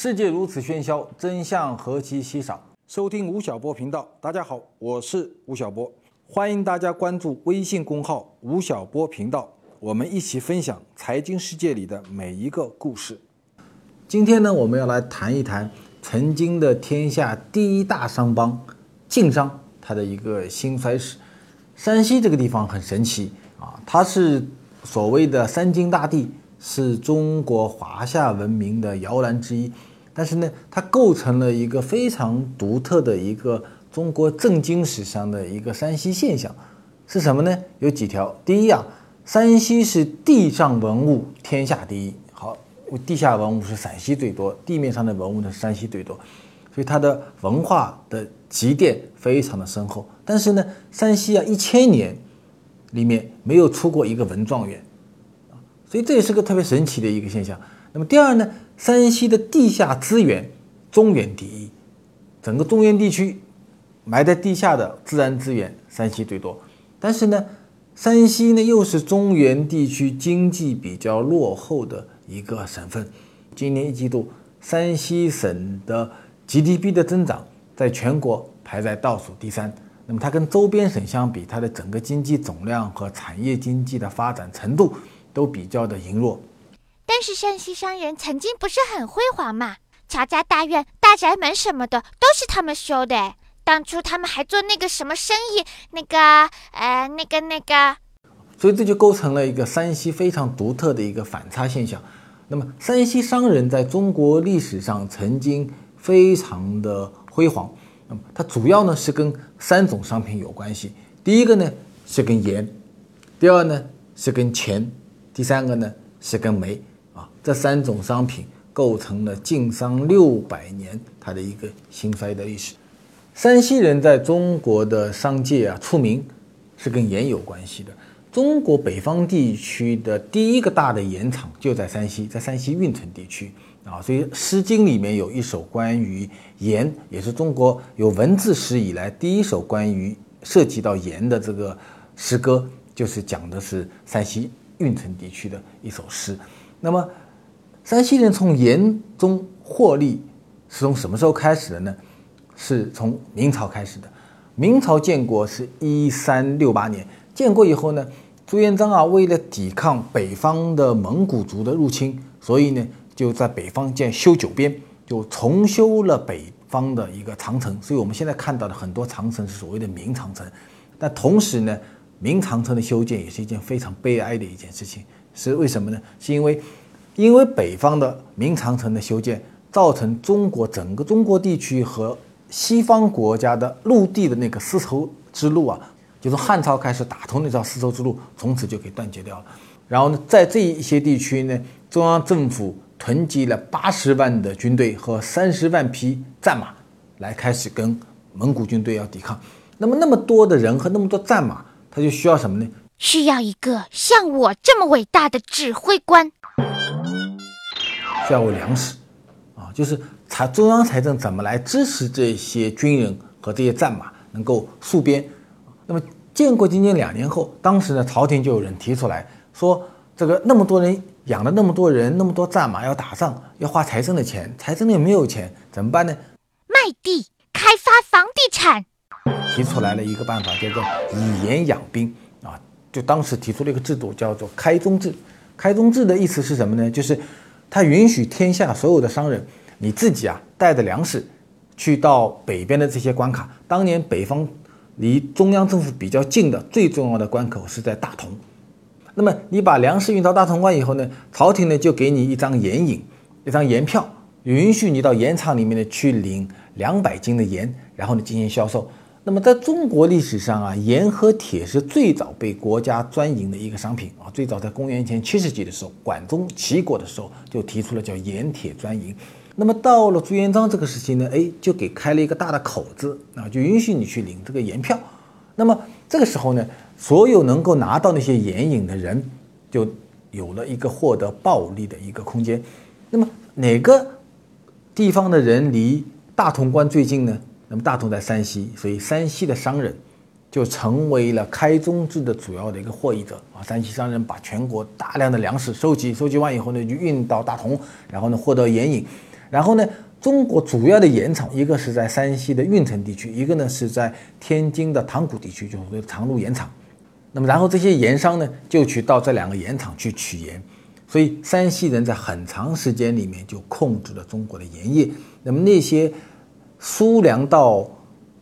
世界如此喧嚣，真相何其稀少。收听吴晓波频道，大家好，我是吴晓波，欢迎大家关注微信公号吴晓波频道，我们一起分享财经世界里的每一个故事。今天呢，我们要来谈一谈曾经的天下第一大商帮晋商它的一个兴衰史。山西这个地方很神奇啊，它是所谓的三晋大地，是中国华夏文明的摇篮之一。但是呢，它构成了一个非常独特的一个中国政经史上的一个山西现象，是什么呢？有几条。第一啊，山西是地上文物天下第一。好，地下文物是陕西最多，地面上的文物呢山西最多，所以它的文化的积淀非常的深厚。但是呢，山西啊一千年里面没有出过一个文状元，所以这也是个特别神奇的一个现象。那么第二呢？山西的地下资源中原第一，整个中原地区埋在地下的自然资源，山西最多。但是呢，山西呢又是中原地区经济比较落后的一个省份。今年一季度，山西省的 GDP 的增长在全国排在倒数第三。那么它跟周边省相比，它的整个经济总量和产业经济的发展程度都比较的羸弱。但是山西商人曾经不是很辉煌嘛？乔家大院、大宅门什么的都是他们修的。当初他们还做那个什么生意，那个呃，那个那个。所以这就构成了一个山西非常独特的一个反差现象。那么山西商人在中国历史上曾经非常的辉煌。那么它主要呢是跟三种商品有关系。第一个呢是跟盐，第二呢是跟钱，第三个呢是跟煤。这三种商品构成了晋商六百年它的一个兴衰的历史。山西人在中国的商界啊出名，是跟盐有关系的。中国北方地区的第一个大的盐场就在山西，在山西运城地区啊。所以《诗经》里面有一首关于盐，也是中国有文字史以来第一首关于涉及到盐的这个诗歌，就是讲的是山西运城地区的一首诗。那么。山西人从盐中获利是从什么时候开始的呢？是从明朝开始的。明朝建国是一三六八年，建国以后呢，朱元璋啊，为了抵抗北方的蒙古族的入侵，所以呢，就在北方建修九边，就重修了北方的一个长城。所以我们现在看到的很多长城是所谓的明长城。但同时呢，明长城的修建也是一件非常悲哀的一件事情。是为什么呢？是因为。因为北方的明长城的修建，造成中国整个中国地区和西方国家的陆地的那个丝绸之路啊，就从汉朝开始打通那条丝绸之路，从此就给断绝掉了。然后呢，在这一些地区呢，中央政府囤积了八十万的军队和三十万匹战马，来开始跟蒙古军队要抵抗。那么那么多的人和那么多战马，他就需要什么呢？需要一个像我这么伟大的指挥官。需要粮食，啊，就是财中央财政怎么来支持这些军人和这些战马能够戍边？那么建国仅仅两年后，当时呢朝廷就有人提出来说，这个那么多人养了那么多人，那么多战马要打仗，要花财政的钱，财政里没有钱，怎么办呢？卖地开发房地产，提出来了一个办法，叫做以盐养兵啊，就当时提出了一个制度，叫做开宗制。开宗制的意思是什么呢？就是。他允许天下所有的商人，你自己啊带着粮食，去到北边的这些关卡。当年北方离中央政府比较近的最重要的关口是在大同。那么你把粮食运到大同关以后呢，朝廷呢就给你一张盐引，一张盐票，允许你到盐场里面呢去领两百斤的盐，然后呢进行销售。那么在中国历史上啊，盐和铁是最早被国家专营的一个商品啊。最早在公元前七世纪的时候，管仲齐国的时候就提出了叫盐铁专营。那么到了朱元璋这个时期呢，哎，就给开了一个大的口子啊，就允许你去领这个盐票。那么这个时候呢，所有能够拿到那些盐引的人，就有了一个获得暴利的一个空间。那么哪个地方的人离大同关最近呢？那么大同在山西，所以山西的商人就成为了开宗制的主要的一个获益者啊。山西商人把全国大量的粮食收集，收集完以后呢，就运到大同，然后呢获得盐引，然后呢，中国主要的盐场一个是在山西的运城地区，一个呢是在天津的塘沽地区，就是长鹿盐场。那么然后这些盐商呢就去到这两个盐场去取盐，所以山西人在很长时间里面就控制了中国的盐业。那么那些输粮到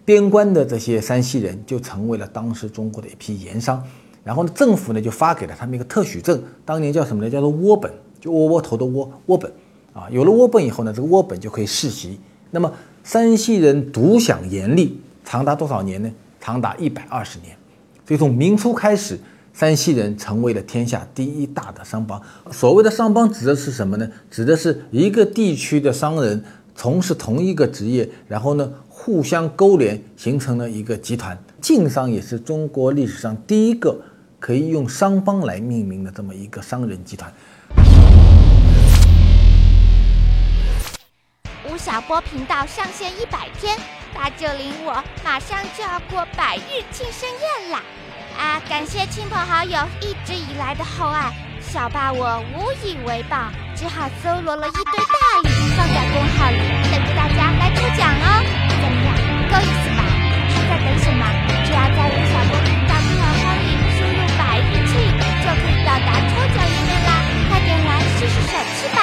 边关的这些山西人就成为了当时中国的一批盐商。然后呢，政府呢就发给了他们一个特许证，当年叫什么呢？叫做窝本，就窝窝头的窝窝本啊。有了窝本以后呢，这个窝本就可以世袭。那么山西人独享盐利，长达多少年呢？长达一百二十年。所以从明初开始，山西人成为了天下第一大的商帮。所谓的商帮指的是什么呢？指的是一个地区的商人从事同一个职业，然后呢互相勾连，形成了一个集团。晋商也是中国历史上第一个。可以用商帮来命名的这么一个商人集团。吴晓波频道上线一百天，八九零我马上就要过百日庆生宴啦！啊，感谢亲朋好友一直以来的厚爱，小爸我无以为报，只好搜罗了一堆大公号里，等着大家来抽奖哦。怎么样，够意思吧？还在等什么？只要在吴晓波频道账号里。就可以到达抽奖页面啦！快点来试试手气吧。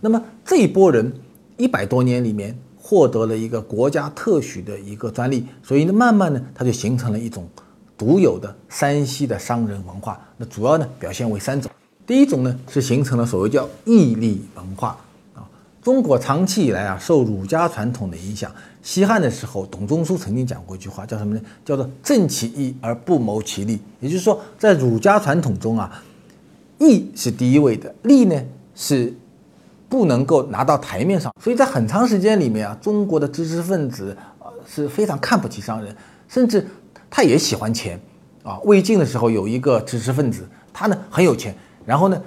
那么这一波人一百多年里面获得了一个国家特许的一个专利，所以呢，慢慢呢，它就形成了一种独有的山西的商人文化。那主要呢表现为三种，第一种呢是形成了所谓叫义利文化啊。中国长期以来啊受儒家传统的影响。西汉的时候，董仲舒曾经讲过一句话，叫什么呢？叫做“正其义而不谋其利”。也就是说，在儒家传统中啊，义是第一位的，利呢是不能够拿到台面上。所以在很长时间里面啊，中国的知识分子啊是非常看不起商人，甚至他也喜欢钱啊。魏晋的时候有一个知识分子，他呢很有钱，然后呢，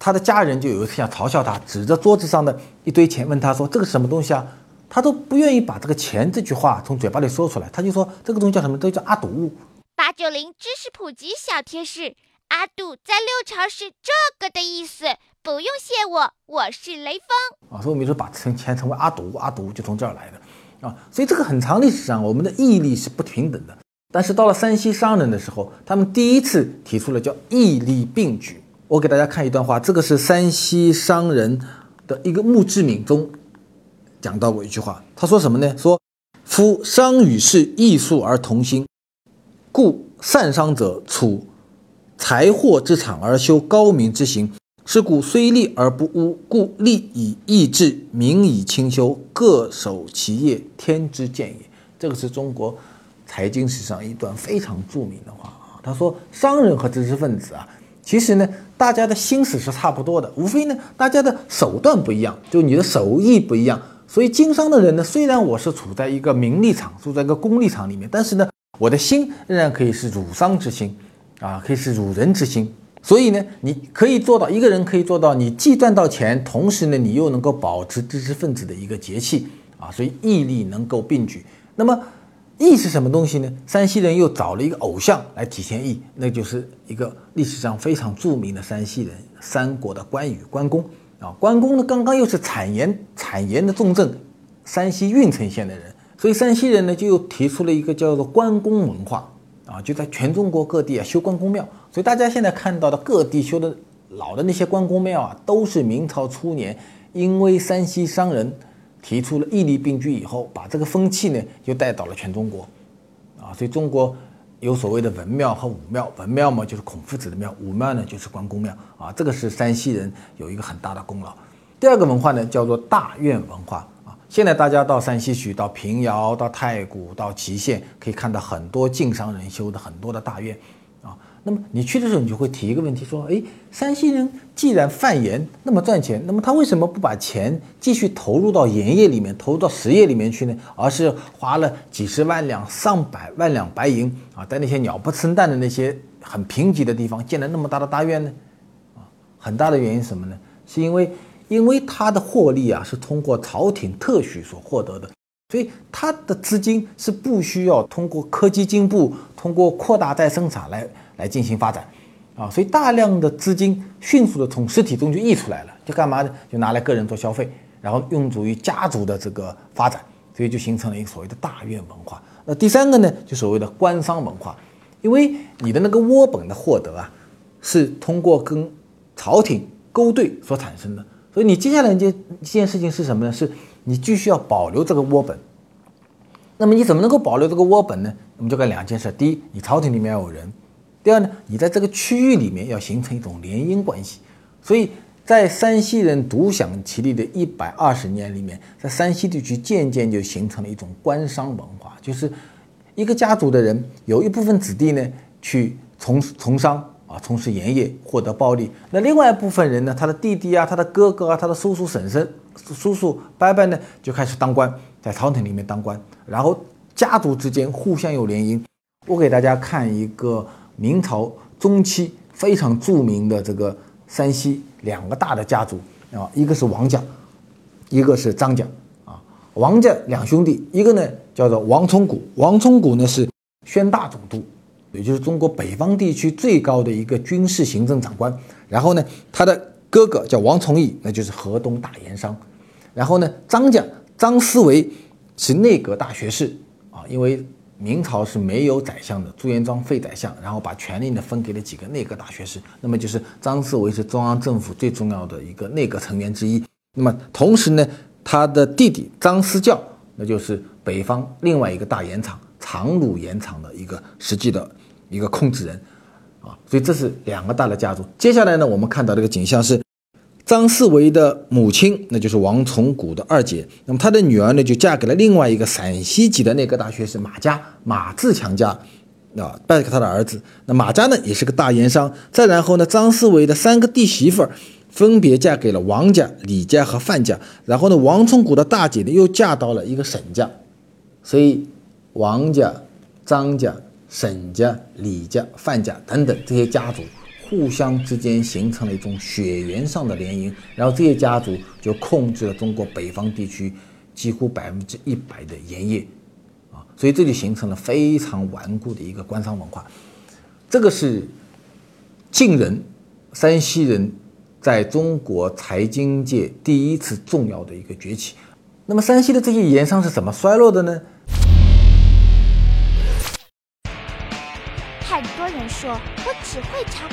他的家人就有一次想嘲笑他，指着桌子上的一堆钱问他说：“这个什么东西啊？”他都不愿意把这个钱这句话从嘴巴里说出来，他就说这个东西叫什么？都叫阿堵。八九零知识普及小贴士：阿堵在六朝是这个的意思，不用谢我，我是雷锋啊。所以我们说把称钱称为阿堵，阿堵就从这儿来的啊。所以这个很长历史上，我们的义利是不平等的。但是到了山西商人的时候，他们第一次提出了叫义利并举。我给大家看一段话，这个是山西商人的一个墓志铭中。讲到过一句话，他说什么呢？说夫商与士异术而同心，故善商者处财货之场而修高明之行。是故虽利而不污，故利以义志，名以清修，各守其业，天之见也。这个是中国财经史上一段非常著名的话啊。他说，商人和知识分子啊，其实呢，大家的心思是差不多的，无非呢，大家的手段不一样，就你的手艺不一样。所以经商的人呢，虽然我是处在一个名利场，处在一个功利场里面，但是呢，我的心仍然可以是儒商之心，啊，可以是儒人之心。所以呢，你可以做到一个人可以做到，你既赚到钱，同时呢，你又能够保持知识分子的一个节气啊，所以义利能够并举。那么义是什么东西呢？山西人又找了一个偶像来体现义，那就是一个历史上非常著名的山西人，三国的关羽关公。啊，关公呢，刚刚又是产盐产盐的重镇，山西运城县的人，所以山西人呢就又提出了一个叫做关公文化啊，就在全中国各地啊修关公庙。所以大家现在看到的各地修的老的那些关公庙啊，都是明朝初年，因为山西商人提出了义利并举以后，把这个风气呢就带到了全中国啊，所以中国。有所谓的文庙和武庙，文庙嘛就是孔夫子的庙，武庙呢就是关公庙啊。这个是山西人有一个很大的功劳。第二个文化呢叫做大院文化啊。现在大家到山西去，到平遥、到太谷、到祁县，可以看到很多晋商人修的很多的大院。那么你去的时候，你就会提一个问题，说：哎，山西人既然贩盐那么赚钱，那么他为什么不把钱继续投入到盐业里面，投入到实业里面去呢？而是花了几十万两、上百万两白银啊，在那些鸟不生蛋的那些很贫瘠的地方建了那么大的大院呢？啊，很大的原因什么呢？是因为因为他的获利啊是通过朝廷特许所获得的，所以他的资金是不需要通过科技进步、通过扩大再生产来。来进行发展，啊，所以大量的资金迅速的从实体中就溢出来了，就干嘛呢？就拿来个人做消费，然后用足于家族的这个发展，所以就形成了一个所谓的大院文化。那第三个呢，就所谓的官商文化，因为你的那个窝本的获得啊，是通过跟朝廷勾兑所产生的，所以你接下来一件一件事情是什么呢？是你继续要保留这个窝本。那么你怎么能够保留这个窝本呢？我们就干两件事：第一，你朝廷里面要有人；第二呢，你在这个区域里面要形成一种联姻关系。所以在山西人独享其利的一百二十年里面，在山西地区渐渐就形成了一种官商文化，就是一个家族的人有一部分子弟呢去从从商啊，从事盐业获得暴利；那另外一部分人呢，他的弟弟啊、他的哥哥啊、他的叔叔婶婶、叔叔伯伯呢就开始当官。在朝廷里面当官，然后家族之间互相有联姻。我给大家看一个明朝中期非常著名的这个山西两个大的家族啊，一个是王家，一个是张家啊。王家两兄弟，一个呢叫做王崇古，王崇古呢是宣大总督，也就是中国北方地区最高的一个军事行政长官。然后呢，他的哥哥叫王崇义，那就是河东大盐商。然后呢，张家。张思维是内阁大学士啊，因为明朝是没有宰相的，朱元璋废宰相，然后把权力呢分给了几个内阁大学士，那么就是张思维是中央政府最重要的一个内阁成员之一。那么同时呢，他的弟弟张思教，那就是北方另外一个大盐场长鲁盐场的一个实际的一个控制人啊，所以这是两个大的家族。接下来呢，我们看到这个景象是。张四维的母亲，那就是王从古的二姐。那么她的女儿呢，就嫁给了另外一个陕西籍的那个大学士马家，马自强家，啊，拜给他的儿子。那马家呢，也是个大盐商。再然后呢，张四维的三个弟媳妇儿，分别嫁给了王家、李家和范家。然后呢，王从古的大姐呢，又嫁到了一个沈家。所以，王家、张家、沈家、李家、范家等等这些家族。互相之间形成了一种血缘上的联姻，然后这些家族就控制了中国北方地区几乎百分之一百的盐业，啊，所以这就形成了非常顽固的一个官商文化。这个是晋人、山西人在中国财经界第一次重要的一个崛起。那么山西的这些盐商是怎么衰落的呢？很多人说：“我只会插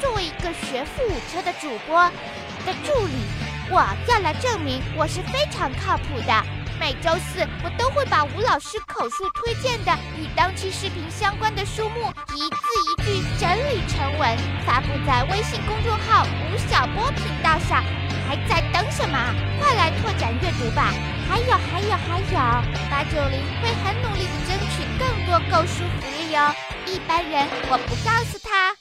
作为一个学富五车的主播的助理，我要来证明我是非常靠谱的。每周四，我都会把吴老师口述推荐的与当期视频相关的书目一字一句整理成文，发布在微信公众号吴晓波频道上。还在等什么？快来拓展阅读吧！还有，还有，还有，八九零会很努力的争取更多购书福利哦。”一般人我不告诉他。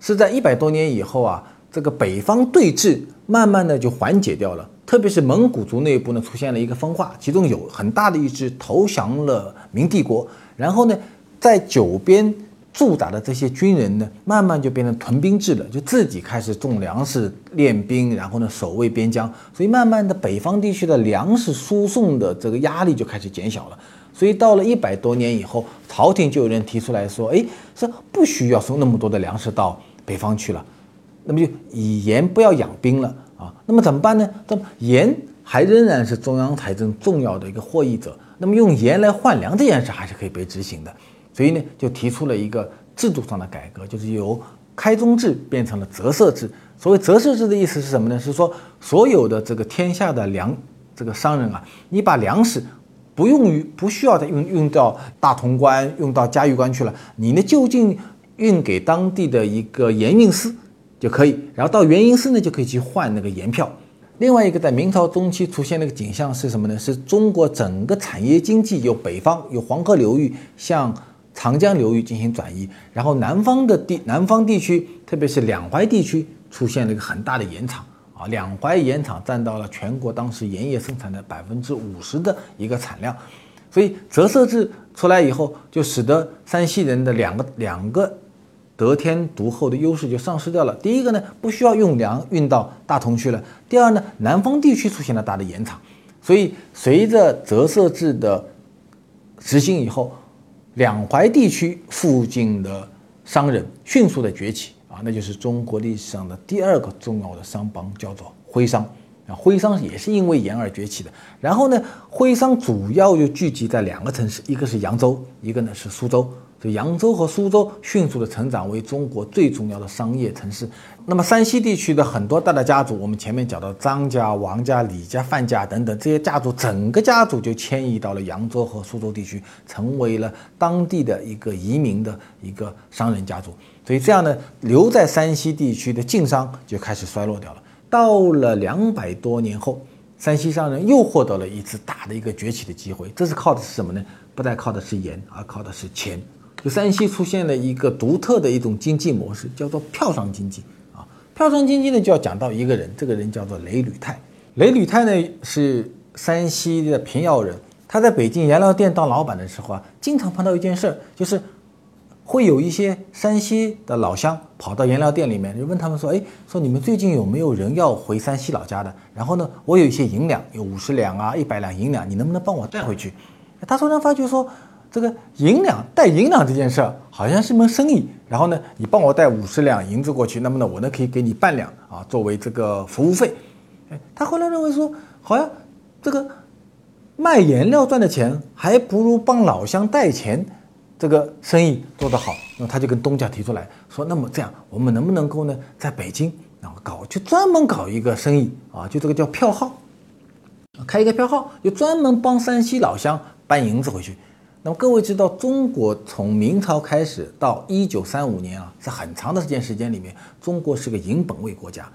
是在一百多年以后啊，这个北方对峙慢慢的就缓解掉了，特别是蒙古族内部呢出现了一个分化，其中有很大的一支投降了明帝国，然后呢，在九边驻扎的这些军人呢，慢慢就变成屯兵制了，就自己开始种粮食、练兵，然后呢守卫边疆，所以慢慢的北方地区的粮食输送的这个压力就开始减小了。所以到了一百多年以后，朝廷就有人提出来说：“哎，说不需要送那么多的粮食到北方去了，那么就以盐不要养兵了啊。那么怎么办呢？那么盐还仍然是中央财政重要的一个获益者，那么用盐来换粮这件事还是可以被执行的。所以呢，就提出了一个制度上的改革，就是由开宗制变成了择色制。所谓择色制的意思是什么呢？是说所有的这个天下的粮这个商人啊，你把粮食。不用于不需要再用用到大同关、用到嘉峪关去了，你呢就近运给当地的一个盐运司就可以，然后到盐运司呢就可以去换那个盐票。另外一个在明朝中期出现那个景象是什么呢？是中国整个产业经济由北方由黄河流域向长江流域进行转移，然后南方的地南方地区，特别是两淮地区出现了一个很大的盐场。啊，两淮盐场占到了全国当时盐业生产的百分之五十的一个产量，所以折色制出来以后，就使得山西人的两个两个得天独厚的优势就丧失掉了。第一个呢，不需要用粮运到大同去了；第二呢，南方地区出现了大的盐场，所以随着择色制的实行以后，两淮地区附近的商人迅速的崛起啊，那就是中国历史上的第二个重要的商帮，叫做徽商啊。徽商也是因为盐而崛起的。然后呢，徽商主要就聚集在两个城市，一个是扬州，一个呢是苏州。这扬州和苏州迅速的成长为中国最重要的商业城市。那么山西地区的很多大的家族，我们前面讲到张家、王家、李家、范家等等这些家族，整个家族就迁移到了扬州和苏州地区，成为了当地的一个移民的一个商人家族。所以这样呢，留在山西地区的晋商就开始衰落掉了。到了两百多年后，山西商人又获得了一次大的一个崛起的机会。这是靠的是什么呢？不再靠的是盐，而靠的是钱。就山西出现了一个独特的一种经济模式，叫做票商经济啊。票商经济呢，就要讲到一个人，这个人叫做雷履泰。雷履泰呢是山西的平遥人，他在北京颜料店当老板的时候啊，经常碰到一件事儿，就是会有一些山西的老乡跑到颜料店里面，就问他们说：“哎，说你们最近有没有人要回山西老家的？然后呢，我有一些银两，有五十两啊，一百两银两，你能不能帮我带回去？”他突然发觉说。这个银两带银两这件事儿好像是门生意，然后呢，你帮我带五十两银子过去，那么呢，我呢可以给你半两啊，作为这个服务费。哎，他后来认为说，好像这个卖颜料赚的钱还不如帮老乡带钱这个生意做得好。那他就跟东家提出来说，那么这样，我们能不能够呢，在北京然后搞就专门搞一个生意啊，就这个叫票号，开一个票号，就专门帮山西老乡搬银子回去。那么各位知道，中国从明朝开始到一九三五年啊，是很长的时间时间里面，中国是个银本位国家，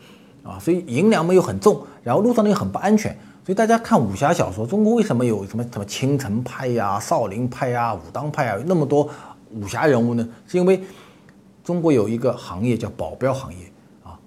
啊，所以银两没有很重，然后路上呢又很不安全，所以大家看武侠小说，中国为什么有什么什么青城派呀、少林派呀、武当派啊，那么多武侠人物呢？是因为中国有一个行业叫保镖行业。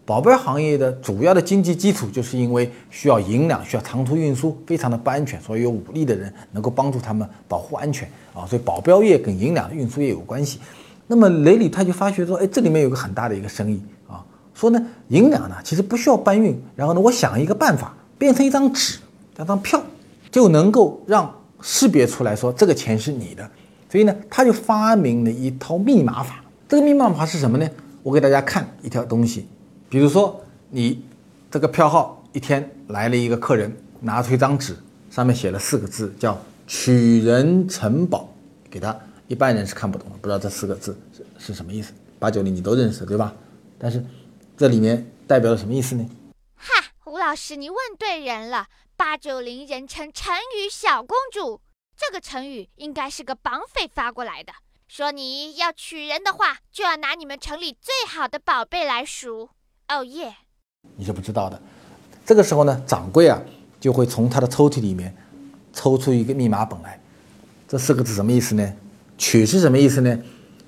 保镖行业的主要的经济基础，就是因为需要银两，需要长途运输，非常的不安全，所以有武力的人能够帮助他们保护安全啊。所以保镖业跟银两的运输业有关系。那么雷里他就发觉说，哎，这里面有个很大的一个生意啊，说呢银两呢其实不需要搬运，然后呢我想一个办法，变成一张纸，一张票，就能够让识别出来说这个钱是你的。所以呢，他就发明了一套密码法。这个密码法是什么呢？我给大家看一条东西。比如说，你这个票号一天来了一个客人，拿出一张纸，上面写了四个字，叫“取人城堡”，给他。一般人是看不懂的，不知道这四个字是是什么意思。八九零你都认识对吧？但是这里面代表了什么意思呢？哈，吴老师，你问对人了。八九零人称成语“小公主”，这个成语应该是个绑匪发过来的，说你要娶人的话，就要拿你们城里最好的宝贝来赎。哦耶！你是不知道的。这个时候呢，掌柜啊就会从他的抽屉里面抽出一个密码本来。这四个字什么意思呢？取是什么意思呢？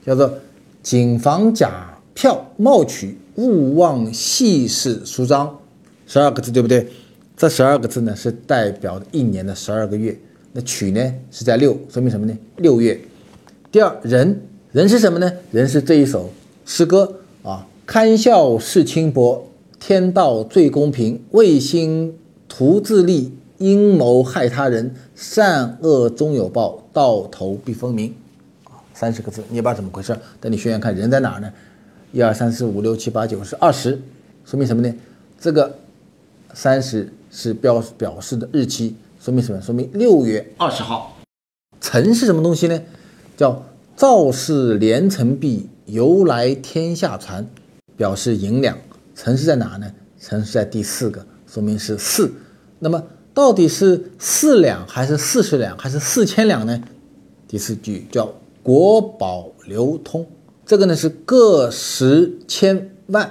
叫做“谨防假票冒取，勿忘细事书章”。十二个字对不对？这十二个字呢是代表一年的十二个月。那取呢是在六，说明什么呢？六月。第二人人是什么呢？人是这一首诗歌啊。堪笑世轻薄，天道最公平。卫心图自利，阴谋害他人。善恶终有报，到头必分明。啊，三十个字，你也不知道怎么回事。等你选选看，人在哪儿呢？一二三四五六七八九十二十，说明什么呢？这个三十是表表示的日期，说明什么？说明六月二十号。辰是什么东西呢？叫赵氏连城璧，由来天下传。表示银两，城市在哪呢？城市在第四个，说明是四。那么到底是四两还是四十两还是四千两呢？第四句叫国宝流通，这个呢是个十千万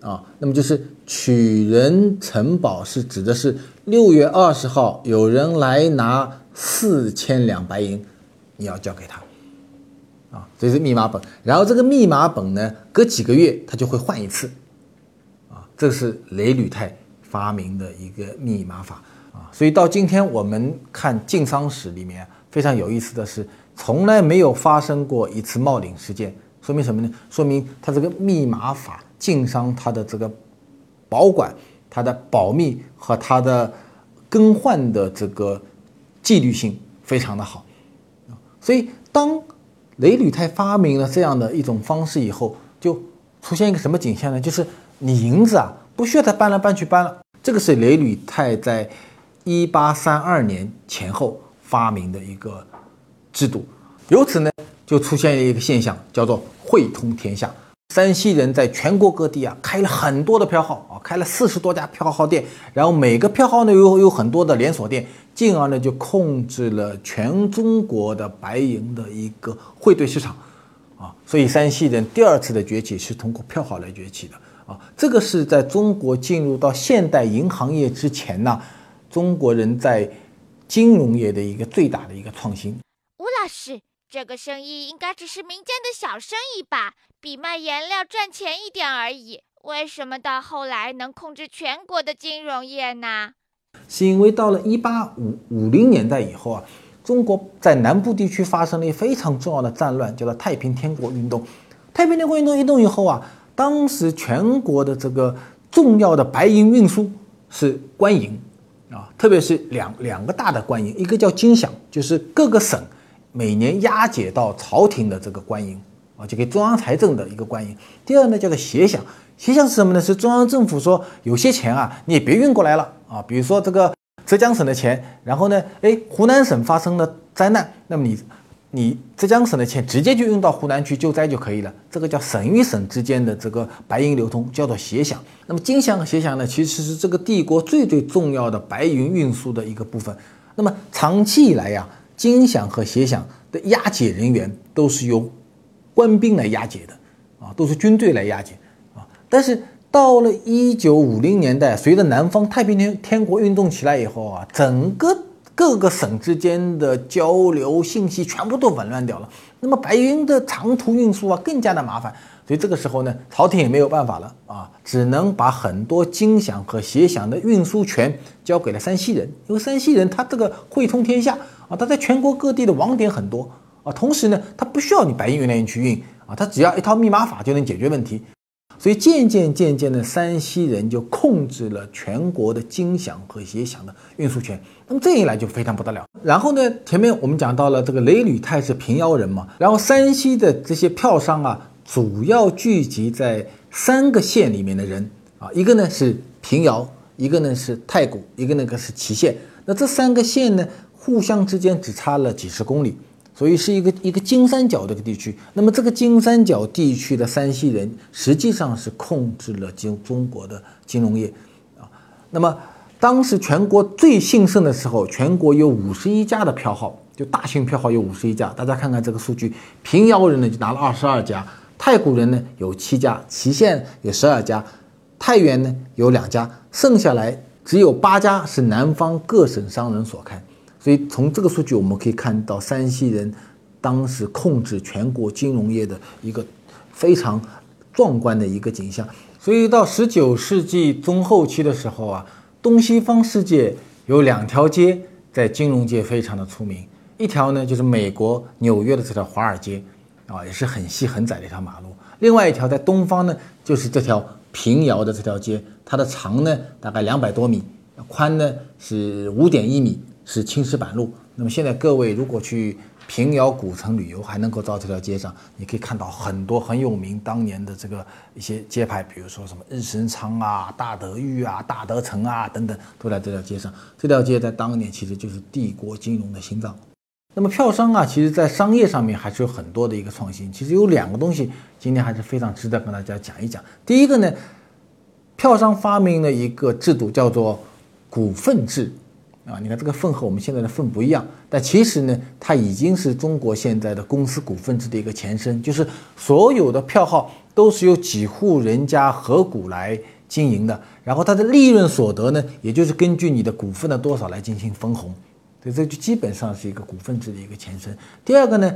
啊。那么就是取人城堡是指的是六月二十号有人来拿四千两白银，你要交给他。啊，这是密码本，然后这个密码本呢，隔几个月它就会换一次，啊，这是雷履泰发明的一个密码法啊，所以到今天我们看晋商史里面非常有意思的是，从来没有发生过一次冒领事件，说明什么呢？说明它这个密码法晋商它的这个保管、它的保密和它的更换的这个纪律性非常的好，所以当。雷履泰发明了这样的一种方式以后，就出现一个什么景象呢？就是你银子啊，不需要再搬来搬去搬了。这个是雷履泰在一八三二年前后发明的一个制度。由此呢，就出现了一个现象，叫做汇通天下。山西人在全国各地啊开了很多的票号啊，开了四十多家票号店，然后每个票号呢又有很多的连锁店，进而呢就控制了全中国的白银的一个汇兑市场，啊，所以山西人第二次的崛起是通过票号来崛起的啊，这个是在中国进入到现代银行业之前呢，中国人在金融业的一个最大的一个创新。吴老师。这个生意应该只是民间的小生意吧，比卖颜料赚钱一点而已。为什么到后来能控制全国的金融业呢？是因为到了一八五五零年代以后啊，中国在南部地区发生了一非常重要的战乱，叫做太平天国运动。太平天国运动运动以后啊，当时全国的这个重要的白银运输是官营啊，特别是两两个大的官营，一个叫金饷，就是各个省。每年押解到朝廷的这个官银啊，就给中央财政的一个官银。第二呢，叫做协饷，协饷是什么呢？是中央政府说有些钱啊，你也别运过来了啊。比如说这个浙江省的钱，然后呢，哎，湖南省发生了灾难，那么你你浙江省的钱直接就运到湖南去救灾就可以了。这个叫省与省之间的这个白银流通，叫做协饷。那么金饷和协饷呢，其实是这个帝国最最重要的白银运输的一个部分。那么长期以来呀。金饷和协饷的押解人员都是由官兵来押解的，啊，都是军队来押解，啊，但是到了一九五零年代，随着南方太平天天国运动起来以后啊，整个各个省之间的交流信息全部都紊乱掉了，那么白银的长途运输啊更加的麻烦。所以这个时候呢，朝廷也没有办法了啊，只能把很多金饷和协饷的运输权交给了山西人，因为山西人他这个汇通天下啊，它在全国各地的网点很多啊，同时呢，它不需要你白银运来运去运啊，它只要一套密码法就能解决问题。所以渐渐渐渐的，山西人就控制了全国的金饷和协饷的运输权。那么这一来就非常不得了。然后呢，前面我们讲到了这个雷履泰是平遥人嘛，然后山西的这些票商啊。主要聚集在三个县里面的人啊，一个呢是平遥，一个呢是太谷，一个那个是祁县。那这三个县呢，互相之间只差了几十公里，所以是一个一个金三角的一个地区。那么这个金三角地区的山西人实际上是控制了金中国的金融业啊。那么当时全国最兴盛的时候，全国有五十一家的票号，就大型票号有五十一家。大家看看这个数据，平遥人呢就拿了二十二家。太谷人呢有七家，祁县有十二家，太原呢有两家，剩下来只有八家是南方各省商人所开。所以从这个数据我们可以看到，山西人当时控制全国金融业的一个非常壮观的一个景象。所以到十九世纪中后期的时候啊，东西方世界有两条街在金融界非常的出名，一条呢就是美国纽约的这条华尔街。啊，也是很细很窄的一条马路。另外一条在东方呢，就是这条平遥的这条街，它的长呢大概两百多米，宽呢是五点一米，是青石板路。那么现在各位如果去平遥古城旅游，还能够到这条街上，你可以看到很多很有名当年的这个一些街牌，比如说什么日升昌啊、大德裕啊、大德城啊等等，都在这条街上。这条街在当年其实就是帝国金融的心脏。那么票商啊，其实在商业上面还是有很多的一个创新。其实有两个东西，今天还是非常值得跟大家讲一讲。第一个呢，票商发明了一个制度，叫做股份制。啊，你看这个份和我们现在的份不一样，但其实呢，它已经是中国现在的公司股份制的一个前身，就是所有的票号都是由几户人家合股来经营的，然后它的利润所得呢，也就是根据你的股份的多少来进行分红。所以这就基本上是一个股份制的一个前身。第二个呢，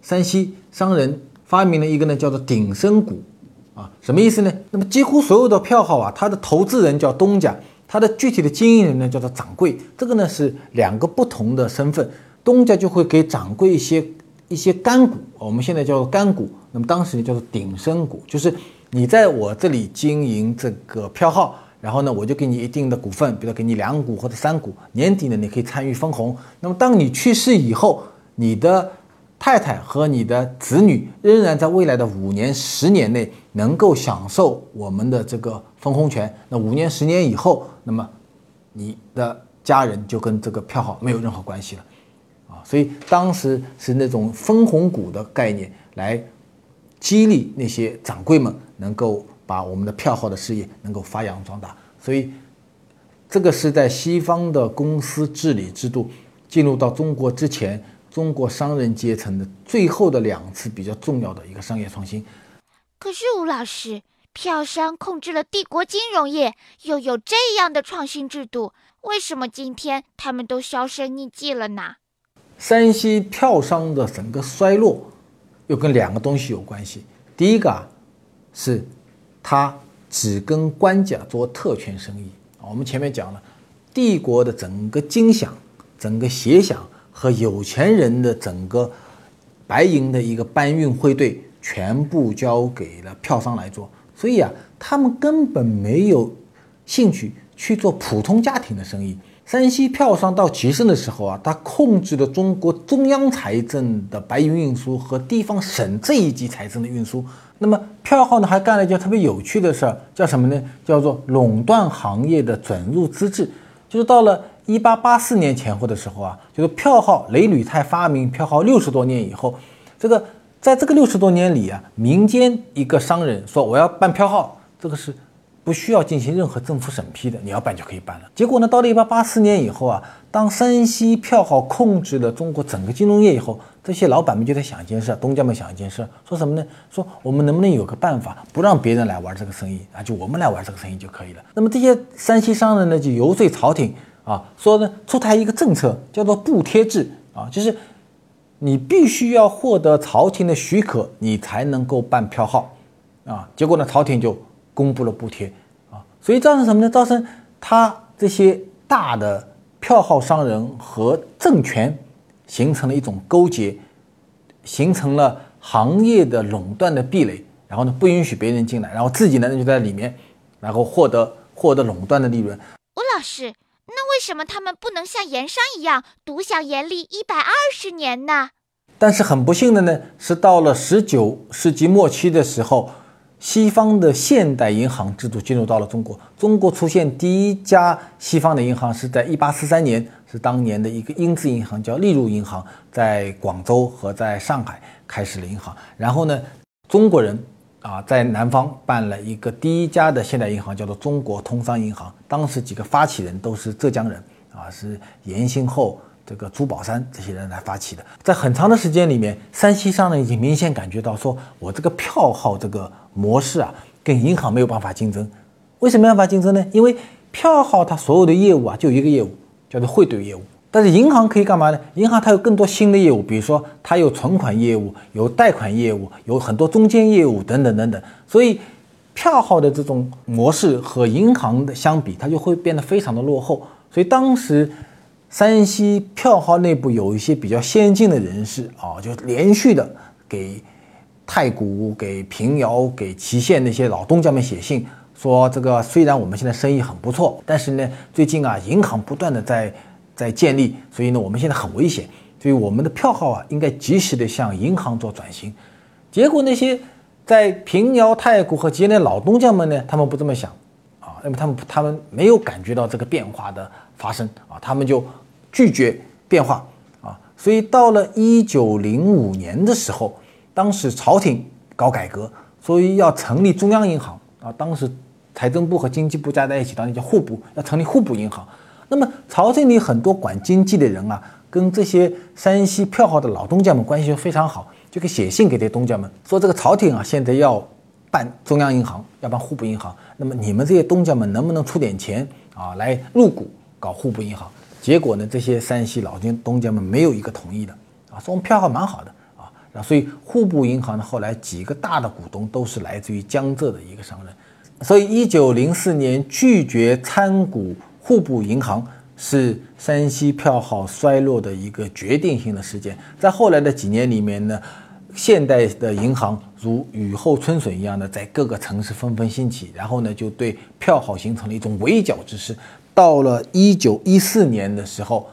山西商人发明了一个呢，叫做鼎生股，啊，什么意思呢？那么几乎所有的票号啊，它的投资人叫东家，它的具体的经营人呢叫做掌柜。这个呢是两个不同的身份，东家就会给掌柜一些一些干股，我们现在叫做干股。那么当时呢叫做鼎生股，就是你在我这里经营这个票号。然后呢，我就给你一定的股份，比如给你两股或者三股，年底呢你可以参与分红。那么当你去世以后，你的太太和你的子女仍然在未来的五年、十年内能够享受我们的这个分红权。那五年、十年以后，那么你的家人就跟这个票号没有任何关系了，啊，所以当时是那种分红股的概念来激励那些掌柜们能够把我们的票号的事业能够发扬壮大。所以这个是在西方的公司治理制度进入到中国之前。中国商人阶层的最后的两次比较重要的一个商业创新。可是吴老师，票商控制了帝国金融业，又有这样的创新制度，为什么今天他们都销声匿迹了呢？山西票商的整个衰落，又跟两个东西有关系。第一个啊，是他只跟官家做特权生意啊。我们前面讲了，帝国的整个金饷，整个协饷。和有钱人的整个白银的一个搬运汇兑，全部交给了票商来做，所以啊，他们根本没有兴趣去做普通家庭的生意。山西票商到极盛的时候啊，他控制了中国中央财政的白银运输和地方省这一级财政的运输。那么票号呢，还干了一件特别有趣的事儿，叫什么呢？叫做垄断行业的准入资质，就是到了。一八八四年前后的时候啊，就是票号雷履泰发明票号六十多年以后，这个在这个六十多年里啊，民间一个商人说我要办票号，这个是不需要进行任何政府审批的，你要办就可以办了。结果呢，到了一八八四年以后啊，当山西票号控制了中国整个金融业以后，这些老板们就在想一件事，东家们想一件事，说什么呢？说我们能不能有个办法，不让别人来玩这个生意啊，就我们来玩这个生意就可以了。那么这些山西商人呢，就游说朝廷。啊，说呢，出台一个政策叫做布贴制啊，就是你必须要获得朝廷的许可，你才能够办票号啊。结果呢，朝廷就公布了补贴啊，所以造成什么呢？造成他这些大的票号商人和政权形成了一种勾结，形成了行业的垄断的壁垒，然后呢，不允许别人进来，然后自己呢就在里面，然后获得获得垄断的利润。吴老师。那为什么他们不能像盐商一样独享盐利一百二十年呢？但是很不幸的呢，是到了十九世纪末期的时候，西方的现代银行制度进入到了中国。中国出现第一家西方的银行是在一八四三年，是当年的一个英资银行，叫利入银行，在广州和在上海开始了银行。然后呢，中国人。啊，在南方办了一个第一家的现代银行，叫做中国通商银行。当时几个发起人都是浙江人，啊，是严兴厚、这个朱宝山这些人来发起的。在很长的时间里面，山西商人已经明显感觉到，说我这个票号这个模式啊，跟银行没有办法竞争。为什么没办法竞争呢？因为票号它所有的业务啊，就一个业务，叫做汇兑业务。但是银行可以干嘛呢？银行它有更多新的业务，比如说它有存款业务、有贷款业务、有很多中间业务等等等等。所以票号的这种模式和银行的相比，它就会变得非常的落后。所以当时山西票号内部有一些比较先进的人士啊，就连续的给太谷、给平遥、给祁县那些老东家们写信，说这个虽然我们现在生意很不错，但是呢，最近啊，银行不断的在在建立，所以呢，我们现在很危险，所以我们的票号啊，应该及时的向银行做转型。结果那些在平遥、太谷和吉林老东家们呢，他们不这么想啊，那么他们他们没有感觉到这个变化的发生啊，他们就拒绝变化啊。所以到了一九零五年的时候，当时朝廷搞改革，所以要成立中央银行啊。当时财政部和经济部加在一起，当年叫户部，要成立户部银行。那么朝廷里很多管经济的人啊，跟这些山西票号的老东家们关系非常好，就给写信给这些东家们说，这个朝廷啊现在要办中央银行，要办户部银行，那么你们这些东家们能不能出点钱啊，来入股搞户部银行？结果呢，这些山西老东东家们没有一个同意的啊，说我们票号蛮好的啊，那所以户部银行呢后来几个大的股东都是来自于江浙的一个商人，所以一九零四年拒绝参股。户部银行是山西票号衰落的一个决定性的事件。在后来的几年里面呢，现代的银行如雨后春笋一样的在各个城市纷纷兴起，然后呢，就对票号形成了一种围剿之势。到了一九一四年的时候，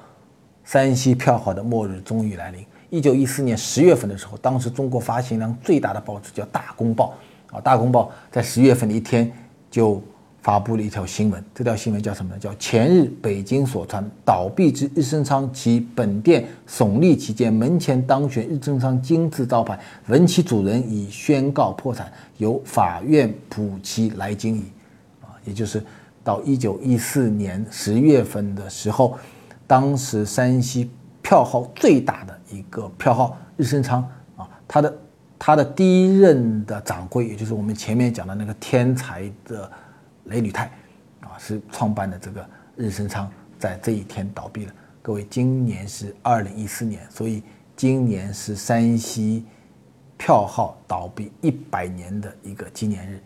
山西票号的末日终于来临。一九一四年十月份的时候，当时中国发行量最大的报纸叫《大公报》啊，《大公报》在十月份的一天就发布了一条新闻，这条新闻叫什么呢？叫前日北京所传倒闭之日升昌其本店耸立期间门前当选日升昌金字招牌，闻其主人已宣告破产，由法院补其来经矣。啊，也就是到一九一四年十月份的时候，当时山西。票号最大的一个票号日升昌啊，他的他的第一任的掌柜，也就是我们前面讲的那个天才的雷履泰啊，是创办的这个日升昌，在这一天倒闭了。各位，今年是二零一四年，所以今年是山西票号倒闭一百年的一个纪念日。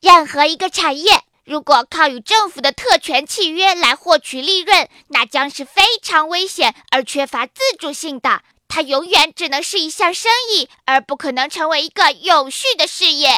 任何一个产业。如果靠与政府的特权契约来获取利润，那将是非常危险而缺乏自主性的。它永远只能是一项生意，而不可能成为一个有序的事业。